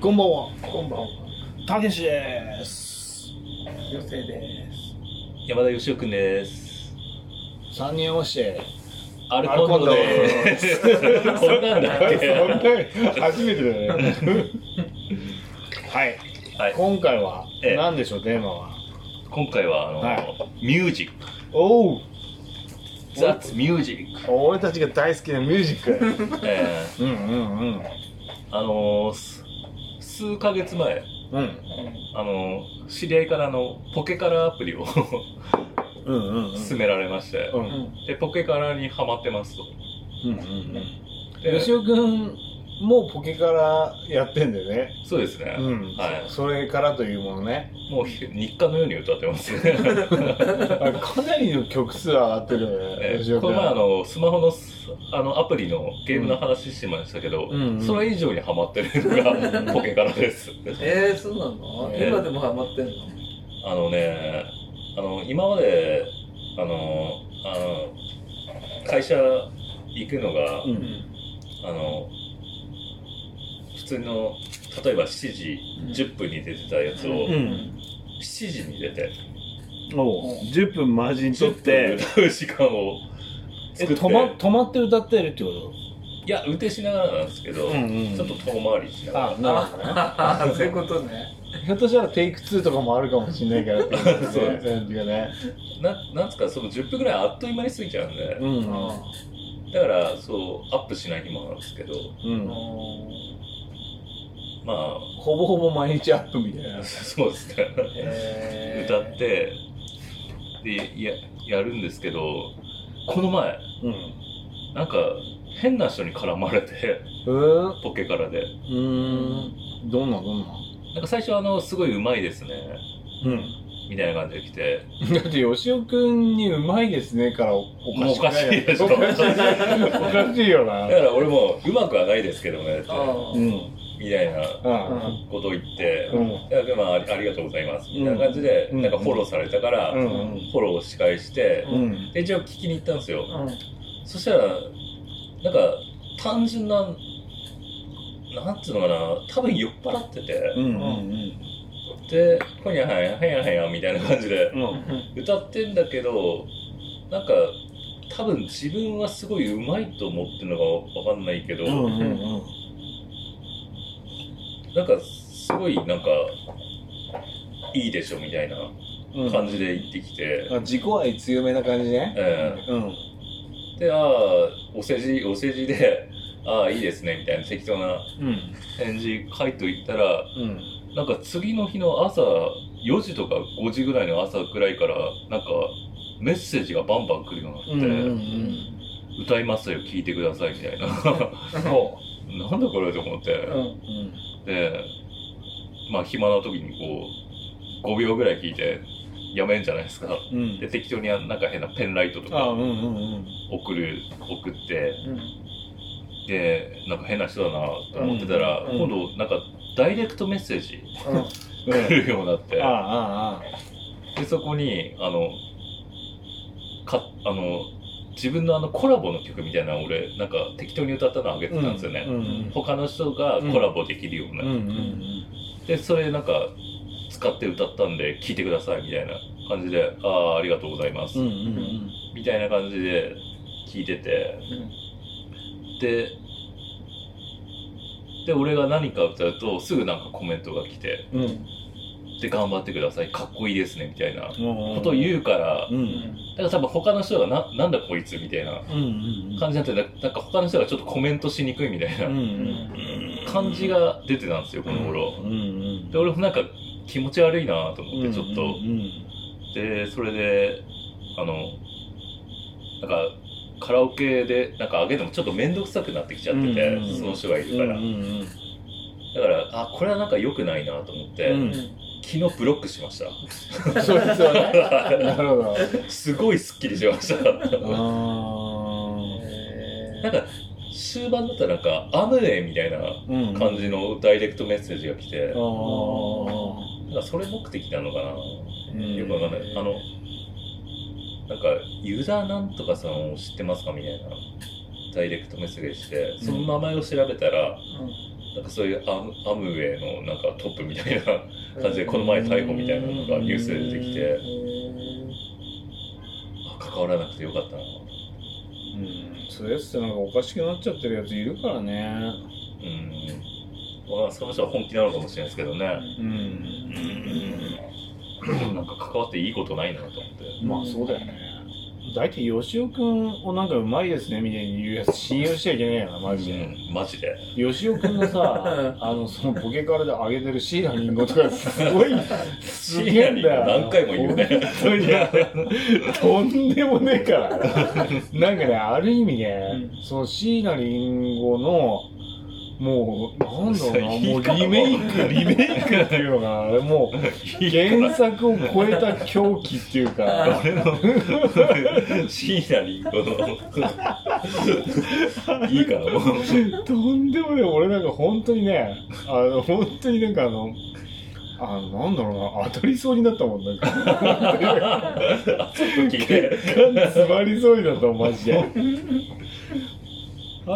こんばんは、こんばんは。たけしです。女性です。山田義雄くんです。三人押して。アルコンドです。こんなんだっけ？初めてだね。はい、はい。今回はええ何でしょう、テーマは？今回は、あの、はいミュージック。おお、That's music。俺たちが大好きなミュージック。えうんうんうん。ー、あのーす数ヶ月前、うんあのー知り合いからあのポケカラアプリをうんうんうん。勧められまして、うんうん。で、ポケカラにハマってますと。うんうんでうん。吉尾くんもポケからやってんだよね。そうですね。うん。はそれからというものね。い。もうひ日課のように歌ってます かなりの曲数上がってるよね。え吉尾くんこの前あのスマホのすあのアプリのゲームの話してましたけど、うん。うんそれ以上にハマってるのがポケカラです。えー、そうなの、えー。今でもハマってんの？あのね、あの今まであのあの会社行くのが、うん。あの普通の例えば7時10分に出てたやつを、うん。7時に出て。おう。10分マジにとっ10分て、歌う時間をえ、作って止ま、止まって歌ってるってこと？いや運転しながらなんですけど、うんうんちょっと遠回りしながらあ、なるほどね。ああ、そういうことね。ひょっとしたらテイク2とかもあるかもしれないから っていう感じそうで感じがね。ななんつうかその10分ぐらいあっという間に過ぎちゃうんで、うん。だからそうアップしない日もあるんですけどうん。まあほぼほぼ毎日アップみたいな。う そうですねえー、歌ってでややるんですけどこの前うん。なんか変な人に絡まれてえ？ー、ポケカラでうーん。どんなどんな？なんか最初あのすごいうまいですねうん。みたいな感じで来てだって、吉尾くんにうまいですねからおもうおかしいでしょおかしいよなだ。から俺もうまくはないですけどねってあーうん。みたいなうん。ことを言って、うん。でもありありがとうございますみたいな感じで、うんなんかフォローされたから、うん。フォローを仕返して、うん。で一応聞きに行ったんですよ、うんそしたらなんか単純ななんつうのかな多分酔っ払ってて。で「ほにゃはやはやはや」みたいな感じでうん。歌ってんだけどなんか多分自分はすごい上手いと思ってるのかわかんないけど。なんかすごいなんかいいでしょみたいなうん。感じで言ってきて、あ自己愛強めな感じね。えうん。えでああお世辞お世辞で ああいいですねみたいな適当なうん。返事書いといたらうん。なんか次の日の朝4時とか5時ぐらいの朝ぐらいからなんかメッセージがバンバン来るようになって、うん。歌いますよ聞いてくださいみたいな そなんだこれと思って、うんう。うん。でまあ暇な時にこう5秒ぐらい聞いてやめんじゃないですかうん。で適当になんか変なペンライトとあ、か。送る送ってうんでなんか変な人だなと思ってたら、うん今度なんかダイレクトメッセージうん。来るようになって。でそこにあのかあの自分のあのコラボの曲みたいなの俺なんか適当に歌ったのあげてたんですよね、うんうん他の人がコラボできるような、うんうんでそれなんか使って歌ったんで聴いてくださいみたいな感じで「ああありがとうございます」うんうんうん。みたいな感じで聞いてて。でで俺が何か歌うとすぐなんかコメントが来てうんうん「で頑張ってください。かっこいいですね」みたいな。ここと言うからうん。だから多分他の人がな「なんだこいつ」みたいな感じになってななんか他の人がちょっとコメントしにくいみたいなん感じが出てたんですよこの頃。で俺もなんか気持ち悪いなと思ってちょっと、うんでそれであのなんかカラオケでなんか上げるのもちょっと面倒くさくなってきちゃってて、その人がいるうんから、うん。だからあこれはなんか良くないなと思って、うん昨日ブロックしました。そいつはね。なるほど。すごいスッキリしました。なんか終盤だったらなんか「アムネ」みたいなうん感じのダイレクトメッセージが来て、あーなんかそれ目的なのかな、うんよくわかんない。あのなんかユーザーなんとかさんを知ってますかみたいなダイレクトメッセージしてその名前を調べたら、なんかそういうアムアムウェイのなんかトップみたいな感じでこの前逮捕みたいなのがニュースで出てきて。あ関わらなくてよかったなうんそういうやつってなんかおかしくなっちゃってるやついるからね。うん。まあその人は本気なのかもしれないですけどね。うん。なんか関わっていいことないなと思って。まあそうだよね大体吉尾くんをなんかうまいですねみたいに言うやつ信用しちゃいけないよなマジで、うんマジで。吉尾くんのさ あのそのポケカルで上げてるシーラリンゴとかすごいすげえんだよ。何回も言うね。本当に。とんでもねえから。なんかねある意味ね、そのシーラリンゴのもうなんだろうなも。うリメイク。リメイクっていうのがもう原作を超えた狂気っていうか。俺のシーナリンゴのいいからもう。とんでもね俺なんか本当にねあの本当になんかあのあのなんだろうな当たりそうになったもんなんか。あ ちょっと聞いて。詰まりそうになったマジで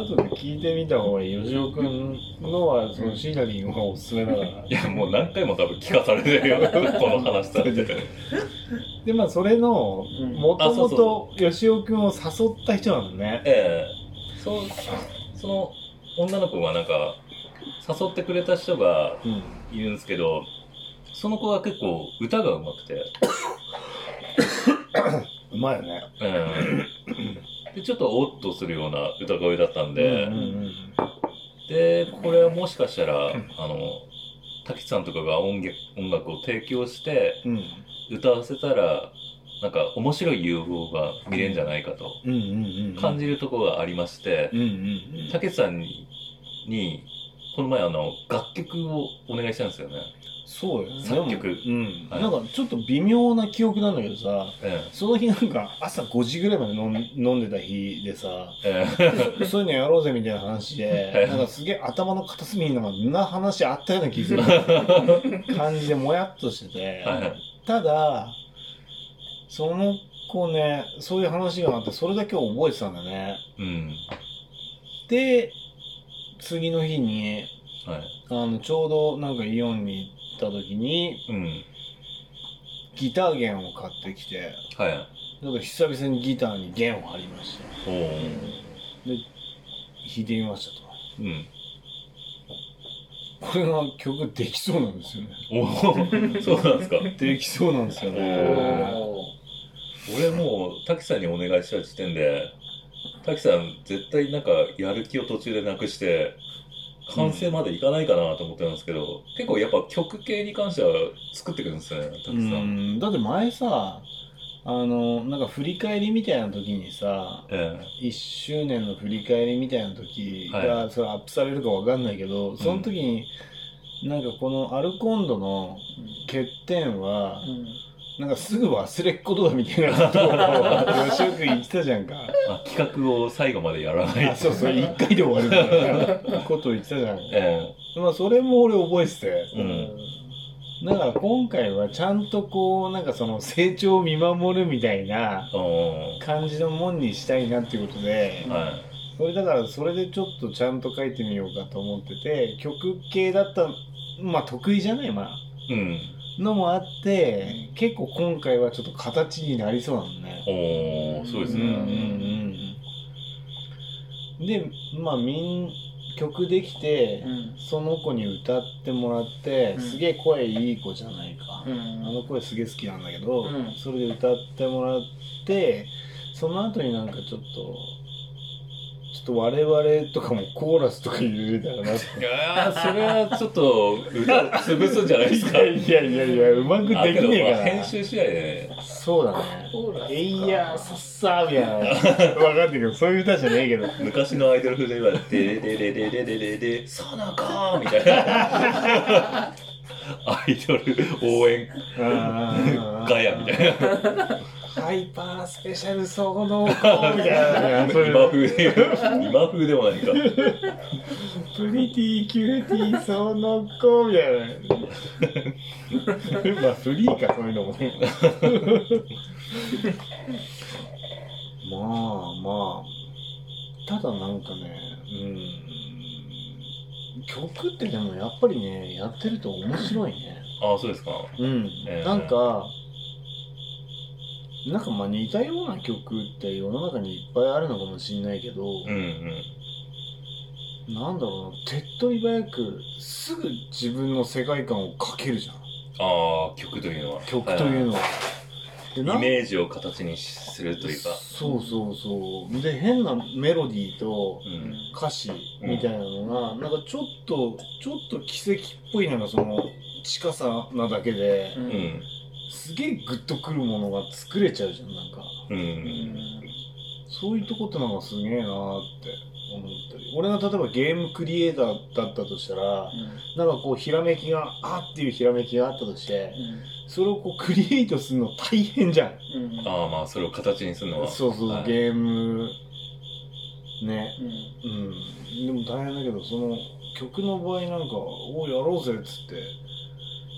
後で聞いてみた方がいい。吉尾くんのはそのシーナリンがおすすめだから。いやもう何回も多分聞かされてるよ。この話されて。でまあそれのうんもともと吉尾くんを誘った人なんだね。ええ。そう。その女の子がなんか誘ってくれた人がうんいるんですけどその子が結構歌が上手くて、う まいよね。ええでちょっとおっとするような歌声だったんで、うんうんでこれはもしかしたら、あの滝さんとかが音楽音楽を提供してうん。うん歌わせたらなんか面白い融合が見れるんじゃないかとうんうんうん感じるところがありましてうんうんうん。たけしさんににこの前あの楽曲をお願いしたんですよね、そうよ。ね作曲。うん、はい。なんかちょっと微妙な記憶なんだけどさえその日なんか朝5時ぐらいまで飲ん飲んでた日でさええ。えそういうのやろうぜみたいな話はいでなんかすげえ頭の片隅になんかんな話あったような気する。感じでもやっとしてて、はいただその子ねそういう話があってそれだけを覚えてたんだね。うん。で次の日にはい。あのちょうどなんかイオンに行った時にうん。ギター弦を買ってきてはい。なんか久々にギターに弦を張りました。おおで弾いてみましたと。うん。これが曲できそうなんですよね。おお そうなんですか。できそうなんですよね。お俺もう滝さんにお願いした時点で滝さん絶対なんかやる気を途中でなくして完成までいかないかなと思ってたんですけど、結構やっぱ曲系に関しては作ってくるんですね滝さん、うんだって前さあのなんか振り返りみたいな時にさえ1周年の振り返りみたいな時はがそれアップされるかわかんないけど、その時になんかこのアルコンドの欠点はなんかすぐ忘れっことだみたいなことを吉尾君言ってたじゃんか。あ企画を最後までやらない。あそうそう1回で終わるみたいなことを言ってたじゃん。か、え。まあそれも俺覚えてて。えうん。だから今回はちゃんとこうなんかその成長を見守るみたいなお感じのもんにしたいなっていうことで、はそれだからそれでちょっとちゃんと書い。てみようかと思ってて曲系だったまあ得意じゃないまあいうんのもあって結構今回はちょっと形になりそうなのね。おおそうですね、うんうんうんでまあみん曲できて、その子に歌ってもらって、うん。すげえ声いい子じゃないか、あの声すげえ好きなんだけど、うん。それで歌ってもらってその後になんかちょっとちょっと我々とかもコーラスとか入れたらなっていやーそれはちょっと歌潰すんじゃないですか。いやいやいやうまくできあけどねえから。まあ編集次第でね。そうだね。コーラスかえいやさっさーみたいな分かんないけどそういう歌じゃねえけど。昔のアイドル風で言われて「デレデレデレデレデさなか」みたいなアイドル応援ガヤみたいなハイパースペシャル 今風で今風でもないか。プリティキューティーその子みたいなまあフリーかそういうのもね。まあまあ。ただなんかねうん。曲ってでもやっぱりねやってると面白いね。ああ、そうですか。うん、えー。なんかなんかまあ似たような曲って世の中にいっぱいあるのかもしんないけど、うんうん。なんだろうな手っ取り早くすぐ自分の世界観をかけるじゃんああ、曲というのは。曲というのは。でイなんメージを形にするというか。そうそうそうで変なメロディーとうん。歌詞みたいなのが、なんかちょっとちょっと奇跡っぽいのがその近さなだけで、うんうん。すげえグッとくるものが作れちゃうじゃんなんか。う。うん。んそういうとこってなんかすげえなーって思ったり。俺が例えばゲームクリエイターだったとしたらなんかこうひらめきがあっていうひらめきがあったとしてそれをこうクリエイトするの大変じゃん。うん。ああ、まあ、それを形にするのは。そうそう、はい。ゲームね。うん。うん。でも大変だけどその曲の場合なんか「おうやろうぜ」っつって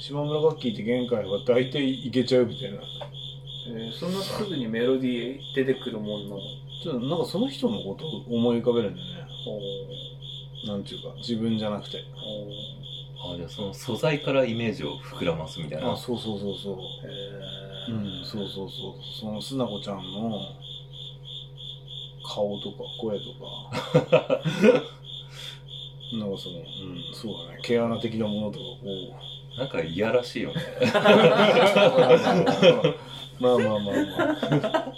島村楽器って限界は大体いけちゃうみたいな。えーそんなすぐにメロディー出てくるもんなのちょっとなんかその人のことを思い浮かべるんだよね。おなんていうか自分じゃなくて。ああ、じゃあその素材からイメージを膨らますみたいな。あそうそうそうそう。へうんそうそうそう。そのすなこちゃんの顔とか声とか。なんかそのうんそうだね。毛穴的なものとかこうなんかいやらしいよね。まあまあまあまあ。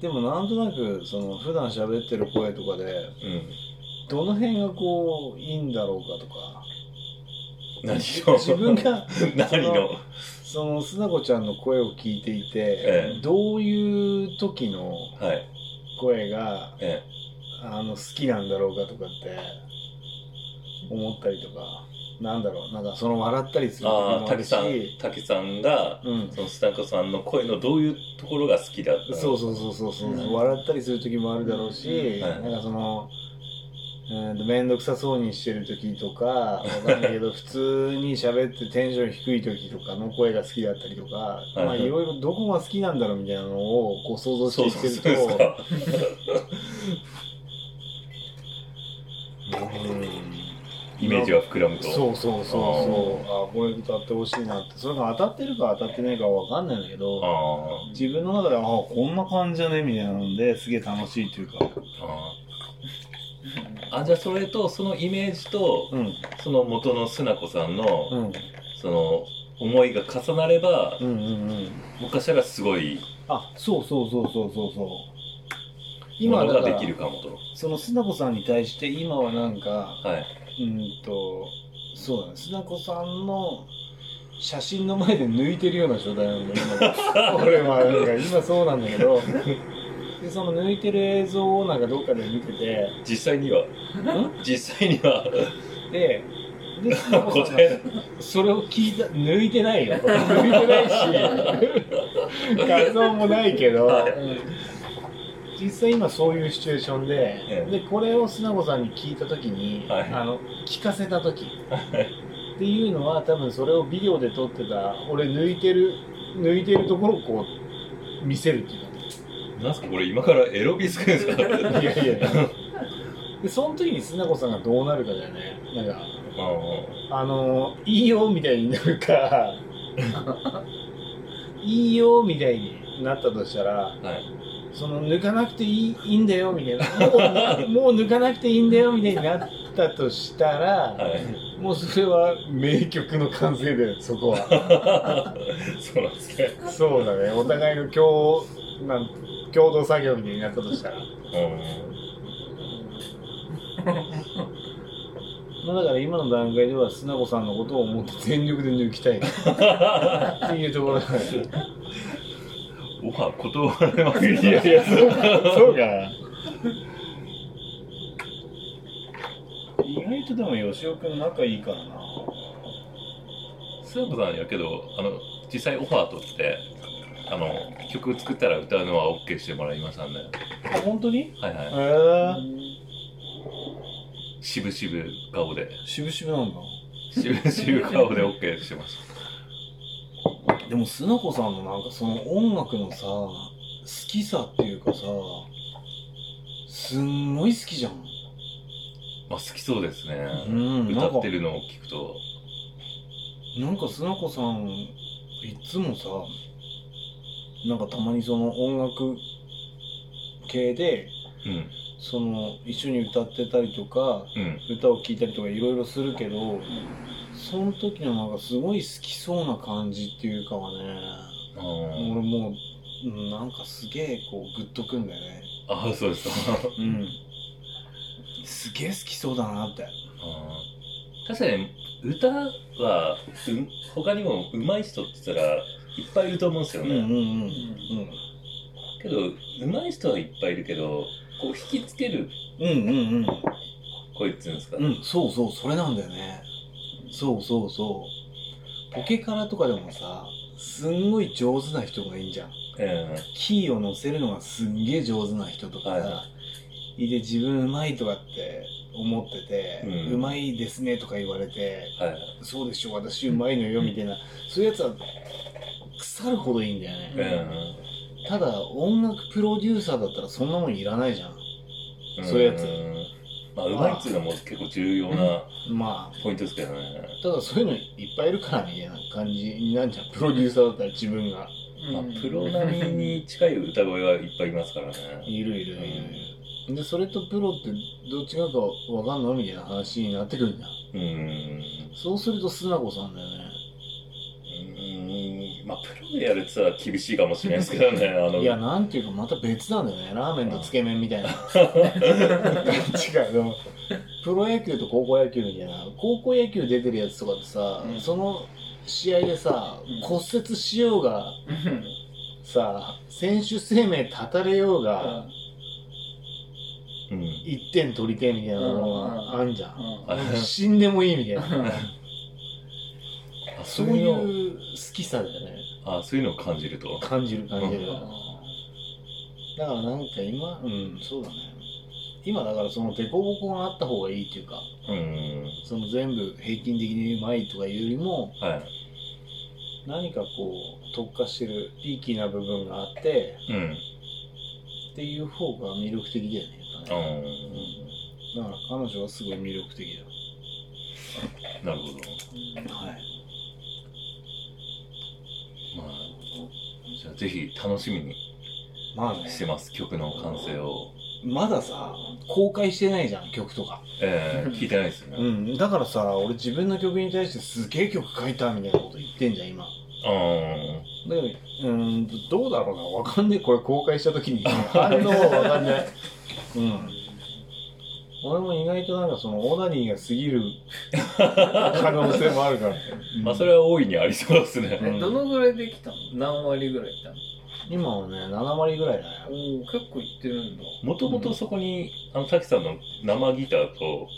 でもなんとなくその普段喋ってる声とかでうん。どの辺がこういいんだろうかとか何を？自分が 何のそのすなこちゃんの声を聞いていて、ええどういう時のはい。声がえあの好きなんだろうかとかって思ったりとかなんだろうなんかその笑ったりすえ。る時ああ、もあるし。滝さん、滝さんが、うん。そのスタコさんの声のどういうところが好きだったの？そうそうそうそうそう、うん。笑ったりする時もあるだろうし、うん。はい。なんかその面倒くさそうにしてる時とか わかんないけど普通に喋ってテンション低い時とかの声が好きだったりとか、いはい。まあいろいろどこが好きなんだろうみたいなのをこう想像していってると そうですか。うんイメージが膨らむと。そうそうそうそうあこれ歌ってほしいなってそれが当たってるか当たってないかは分かんないんだけどあ自分の中ではあこんな感じだねみたいなのですげえ楽しいっていうかあ。じゃあそれと、そのイメージと、うんその元のすなこさんの、うんその、思いが重なれば、うんうんうんもしからすごいあそうそうそうそうそうそうも今だからのができるかもと。そのすなこさんに対して今はなんかはい。うんとそうだねす。なこさんの写真の前で抜いてるような状態なんだ今俺はなんか今そうなんだけど。でその抜いてる映像をなんかどっかで見てて。実際には、実際には、でですなこさん答えがそれを聞いた抜いてないよ。抜いてないし。画像もないけど、はい実際今そういうシチュエーションで、ええ。でこれを砂子さんに聞いた時に、はい。あの聞かせた時。っていうのは多分それをビデオで撮ってた俺抜いてる抜いてるところをこう見せるっていうかなんすかこれ今からエロビスくんですかいやいやいや。でその時に砂子さんがどうなるかだよね。なんかああ。のいいよみたいになるか。いいよみたいになったとしたらあはい。その抜かなくていいいいんだよみたいな もうもう抜かなくていいんだよみたいになったとしたら、はい。もうそれは名曲の完成だよそこは そうなんですね。そうだねお互いの共なん共同作業みたいになったとしたらうん。まあだから今の段階では砂子さんのことを思って全力で抜きたい っていうところだねオファー断られますいやいやそうそうか。な意外とでも吉尾君仲いいからな。スープさんやけど、あの、実際オファー取って、あの、曲作ったら歌うのは OK してもらいましたんで。あ本当に？はいはい。へえ渋々顔で。渋々なんだ。渋々顔で OK してましでもすなこさんのなんかその音楽のさ好きさっていうかさすんごい好きじゃんまあ好きそうですね。うんなんか歌ってるのを聞くと。なんか須子さんいつもさなんかたまにその音楽系でうん。その一緒に歌ってたりとかうん。歌を聴いたりとかいろいろするけどその時のなんかすごい好きそうな感じっていうかはねあ俺もううんなんかすげえこうグッとくんだよね。ああ、そうですか。うん。すげえ好きそうだなって。確かに歌はう他にも上手い人って言ったらいっぱいいると思うんですよね、うんうんうんうん。けど上手い人はいっぱいいるけどこう引きつけるうんうんうん。声っていうんですか、うん、そうそう、それなんだよね。そうそうそう。ポケカラとかでもさ、すんごい上手な人がいいんじゃん。えキーを乗せるのがすんげえ上手な人とかさ、、はいはい。て自分うまいとかって思ってて、うん。うまいですねとか言われて、えはい。そうでしょ、私うまいのよみたいな、そういうやつは腐るほどいいんだよね。えただ、音楽プロデューサーだったらそんなもんいらないじゃん。えそういうやつ。んまあ上手いっていうのも結構重要なまポイントですけどね、あ、ただそういうのいっぱいいるからみたいな感じになんじゃん。プロデューサーだったら自分が。まあ、プロ並みに近い歌声はいっぱいいますからねいるいるいるいる。で、それとプロってどっちがかわかんのみたいな話になってくるんだ。うんそうすると、須子さんだよね。うんまあプロでやるって言ったら厳しいかもしれないですけどね あのいや、なんていうか、また別なんだよね。ラーメンとつけ麺みたいな。違う、でも、プロ野球と高校野球みたいな。高校野球出てるやつとかってさ、うんその試合でさうん、骨折しようが、さ、選手生命絶たれようが、うん1点取りてえみたいなのがあんじゃん。うん死んでもいいみたいな。あそういう好きさだよね。あそういうのを感じると感じる感じる。うんだからなんか今、うん、そうだね。今だからその凸凹があった方がいいっていうか、うんその全部平均的にうまいとかいうよりも、はい何かこう特化してるピーキーな部分があって、うんっていう方が魅力的だよね。ねうだから彼女はすごい魅力的んなるほどだ。はい。まあじゃあぜひ楽しみにまあね、してます曲の完成をまださ、公開してないじゃん、曲とか。ええ聞いてないですよねうん。だからさ、俺自分の曲に対してすげえ曲書いたみたいなこと言ってんじゃん、今。うんだけど、うーん、どうだろうな、わかんねえ、これ公開した時に。反応はわかんない。うん。俺も意外となんかその、オーダニーが過ぎる 可能性もあるから。まあそれは大いにありそうですね。うん。えどのぐらいできたの？何割ぐらいいったの？今はね、7割ぐらいだね。おお結構いってるんだ。もともとそこにあの滝さんの生ギターと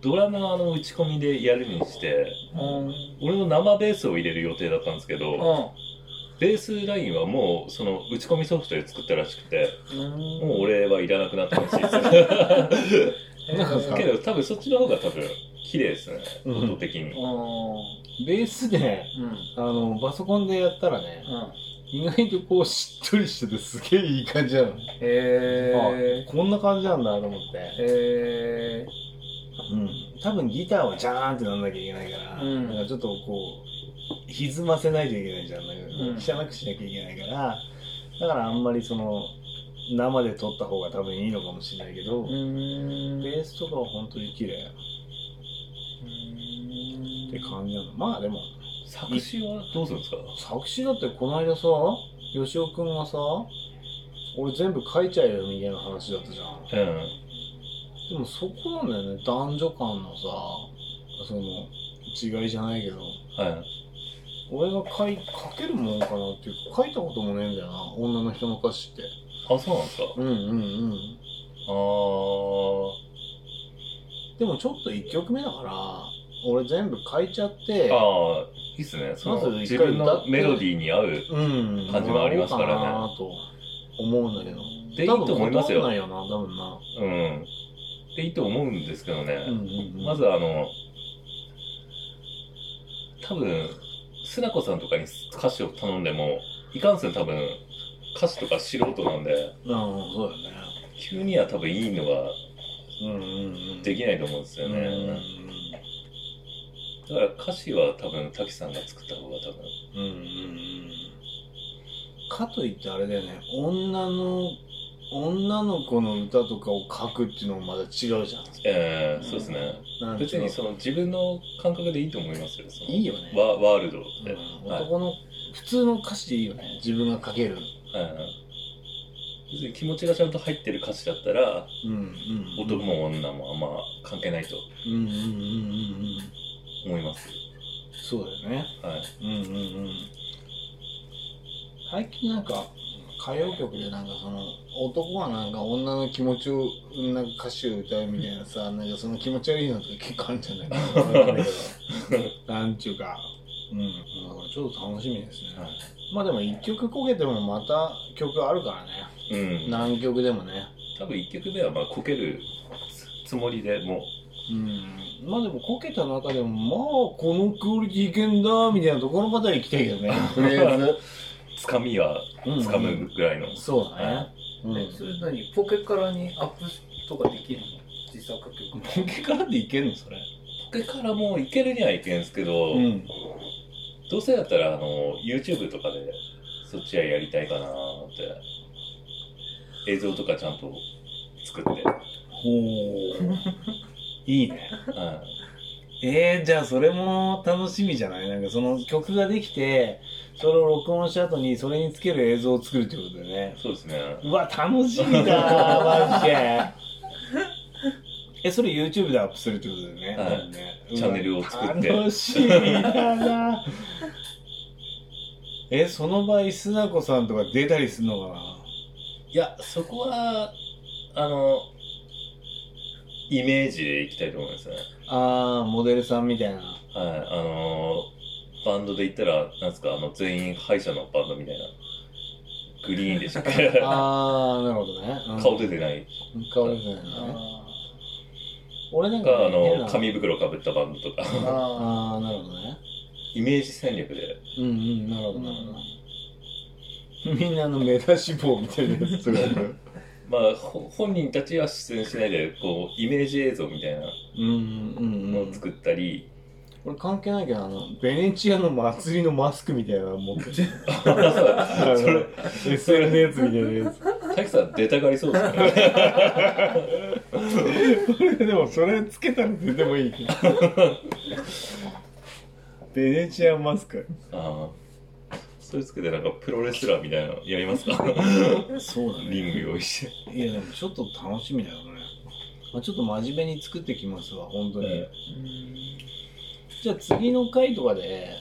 ドラムのあの打ち込みでやるにしてうん。うん俺の生ベースを入れる予定だったんですけどベースラインはもうその打ち込みソフトで作ったらしくてうん。もう俺はいらなくなったらしいです なんかさけど多分そっちの方が多分綺麗ですね。うん。音的に、あベースで、うん。あの、パソコンでやったらね、うん。意外とこうしっとりしててすげえいい感じなの。へあこんな感じなんだと思って。えへうん。多分ギターはジャーンってなんなきゃいけないから、うん。なんかちょっとこう、歪ませないといけないじゃん。なんかうん。汚くしなきゃいけないから、だからあんまりその、生で撮った方が多分いいのかもしれないけど、ベースとかは本当に綺麗。って感じなの。まあでも、作詞はどうするんですか？作詞だってこの間さ、吉尾くんがさ、俺全部書いちゃえよみたいな話だったじゃん。うん。でもそこなんだよね、男女間のさ、その、違いじゃないけど、はい。俺が書い書けるもんかなっていう。か、書いたこともねえんだよな、女の人の歌詞って。あそうなんですか。うんうんうん。あー。でもちょっと1曲目だから、俺全部書いちゃって、ああいいっすね。そのまず一回自分のメロディーに合ううん、感じもありますからね。もらおうかなと思うんだけど。でいいと思いますよ。多分断んないよな、多分な。うん。でいいと思うんですけどね、うんうんうん、まずあの多分須奈子さんとかに歌詞を頼んでもいかんせん多分歌詞とか素人なんでうん、そうだよね。急には多分いいのがうんうんうんできないと思うんですよね。うんだから歌詞は多分滝さんが作った方が多分うんうんうんかといってあれだよね女の女の子の歌とかを書くっていうのもまた違うじゃんええそうですね。なんていうの別にその自分の感覚でいいと思いますよ。そのいいよねワワールドっうて。んはい男の普通の歌詞でいいよね自分が書けるはい別に気持ちがちゃんと入ってる歌詞だったら、うんうん男も女もあんま関係ないとうんうんうんうんうん。思います。そうだよね。はい。うんうんうん。最近なんか歌謡曲でなんかその男がなんか女の気持ちをなんか歌詞を歌うみたいなさなんかその気持ち悪いのとか結構あるんじゃない。か なんちゅうかうん。だからちょっと楽しみですね、はい。まあでも一曲こけてもまた曲あるからね。うん。何曲でもね。多分一曲目はまあこけるつもりでも。うん。まあでもこけた中でもまあこのクオリティいけんだみたいなところまでは行きたいけどね。とりあえずう、つかみはつかむぐらいの。そうだね、うん。えそれ何？ポケカラにアップとかできるの？自作曲。ポケからでいけんの？それ。ポケからもういけるにはいけんすけど、うんどうせだったらあの YouTube とかでそっちはやりたいかなーって。映像とかちゃんと作って、ほう。いいね。はえー、じゃあそれも楽しみじゃない？なんかその曲ができてそれを録音した後にそれにつける映像を作るってことだよね。い、そうですね。うわ楽しみだマジでえそれ YouTube でアップするってことだよね,、はい。ね。チャンネルを作って。楽しみだな。えその場合須な子さんとか出たりするのかな？いやそこはあのイメージでいきたいと思いますね。ああモデルさんみたいな。はいあのバンドで言ったらなんですかあの全員歯医者のバンドみたいな。グリーンでしたっけ？ああなるほどね、うん。顔出てない。顔出てないね。あ俺なんか、かあの紙袋かぶったバンドとか。ー。あああなるほどね。イメージ戦略で。うんうんなるほどなるほど。みんなあの目出し棒みたいなやつとか。まあほ本人たちは出演しないでこうイメージ映像みたいな。うんうんうんのを作ったり、俺関係ないけどあのベネチアの祭りのマスクみたいなの持ってる あそ のれ SNS みたいなやつ滝さん出たがりそうですね。俺 でもそれつけたら出てもいいけどベネチアンマスク。ああそれつけてなんかプロレスラーみたいなのやりますか？そうだリング用意して。いやでもちょっと楽しみだよね、まあ、ちょっと真面目に作ってきますわ本当に、え。じゃあ次の回とかで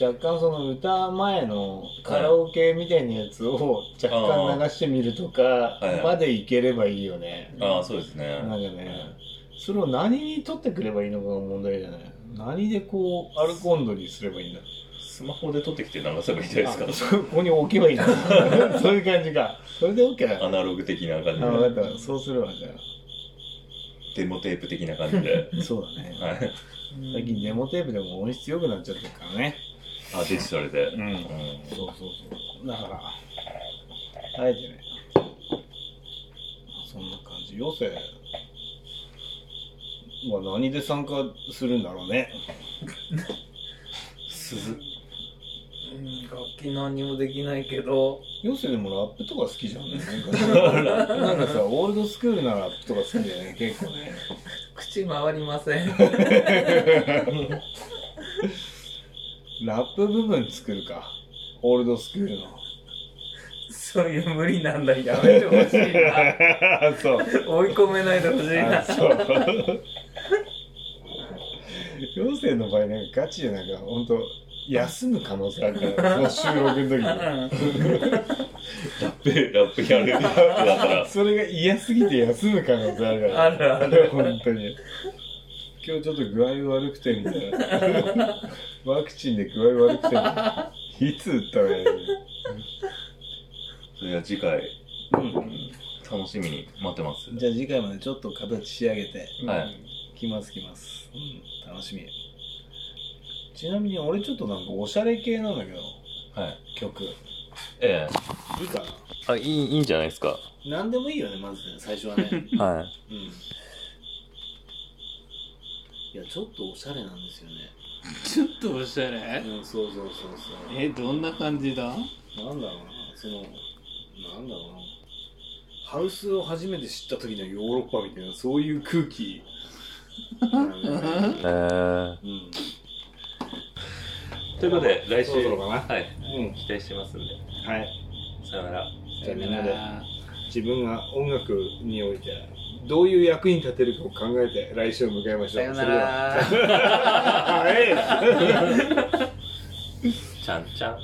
若干その歌前のカラオケみたいなやつを若干流してみるとかまでいければいいよね、ああそうですね。なんかね。それを何に取ってくればいいのかが問題じゃない。何でこうアルコンドにすればいいんだ。スマホで撮ってきて流せばいいじゃないですあそこに置けばいいんだ そういう感じか。それで OK だ。かアナログ的な感じあ分かでった。そうするわじゃデモテープ的な感じで。あ そうだね。はい。最近デモテープでも音質良くなっちゃってるからねあデジタルで、うん。うん。そうそうそうだからあえてね。そんな感じ。余生は何で参加するんだろうね。鈴。うん楽器何もできないけど。余生でもラップとか好きじゃんねなんかなんかさ オールドスクールなラップとか好きだよね結構ね。口回りませんラップ部分作るか。オールドスクールの。そういう無理なんだ。やめてほしいな。そう。追い込めないでほしいな。あそう。陽生の場合なんかガチでなんか本当休む可能性あるからその収録の時に。ラップラップやる。だからそれが嫌すぎて休む可能性あるから。あるある。本当に今日ちょっと具合悪くてみたいな。ワクチンで具合悪くていつ打ったらいいそれは次回。うん楽しみに待ってます。じゃあ次回までちょっと形仕上げて。はい。来ます来ます、うん、楽しみ。ちなみに俺ちょっとなんかおしゃれ系なんだけど。はい。曲。いえ。いかえあいいいいんじゃないですか。な何でもいいよねまずね最初はね。はい。うんいやちょっとおしゃれなんですよね。ちょっとおしゃれ？うんそうそうそうそう。えどんな感じだ？なんだろうな。そのなんだろうな。ハウスを初めて知った時のヨーロッパみたいなそういう空気。えー。うん。ということで、来週、そろそろかな？はい、うん。期待してますんで、はい。さよなら。じゃあみんなで。自分が音楽においてどういう役に立てるかを考えて来週を迎えましょう。さよなら。ちゃんちゃん。